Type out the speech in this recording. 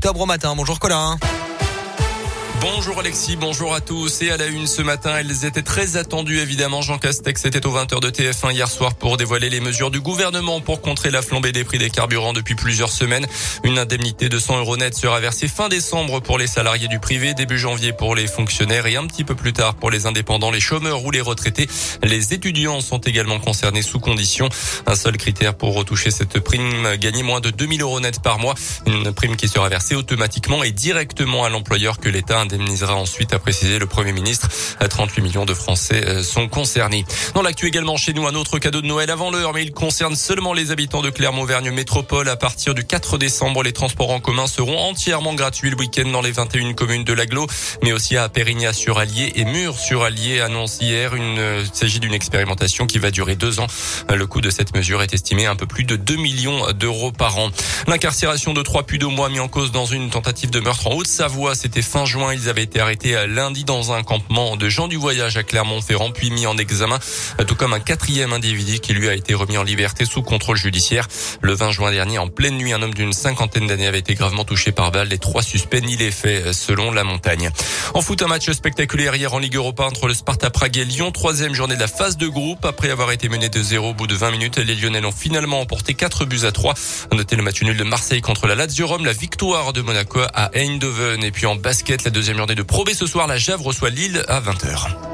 octobre au matin. Bonjour Colin. Bonjour Alexis, bonjour à tous. Et à la une ce matin, elles étaient très attendues évidemment. Jean Castex était aux 20h de TF1 hier soir pour dévoiler les mesures du gouvernement pour contrer la flambée des prix des carburants depuis plusieurs semaines. Une indemnité de 100 euros net sera versée fin décembre pour les salariés du privé, début janvier pour les fonctionnaires et un petit peu plus tard pour les indépendants, les chômeurs ou les retraités. Les étudiants sont également concernés sous condition. Un seul critère pour retoucher cette prime, gagner moins de 2000 euros net par mois. Une prime qui sera versée automatiquement et directement à l'employeur que l'État indemnisera ensuite, a précisé le Premier ministre. 38 millions de Français euh, sont concernés. Dans l'actu également chez nous, un autre cadeau de Noël avant l'heure, mais il concerne seulement les habitants de Clermont-Auvergne Métropole. À partir du 4 décembre, les transports en commun seront entièrement gratuits le week-end dans les 21 communes de l'aglo, mais aussi à Pérignas-sur-Allier et Murs-sur-Allier, annonce hier. Une, euh, il s'agit d'une expérimentation qui va durer deux ans. Le coût de cette mesure est estimé à un peu plus de 2 millions d'euros par an. L'incarcération de trois de mois mis en cause dans une tentative de meurtre en Haute-Savoie, c'était fin juin. Ils avaient été arrêtés lundi dans un campement de gens du voyage à Clermont-Ferrand, puis mis en examen, tout comme un quatrième individu qui lui a été remis en liberté sous contrôle judiciaire. Le 20 juin dernier, en pleine nuit, un homme d'une cinquantaine d'années avait été gravement touché par balle. Les trois suspects n'y les faits selon la montagne. En foot, un match spectaculaire hier en Ligue Europa entre le Sparta Prague et Lyon. Troisième journée de la phase de groupe. Après avoir été mené de 0 au bout de 20 minutes, les Lyonnais ont finalement emporté 4 buts à 3. Notez le match nul de Marseille contre la Lazio Rome, la victoire de Monaco à Eindhoven et puis en basket, la deuxième journée de Pro ce soir, la Jave reçoit Lille à 20h.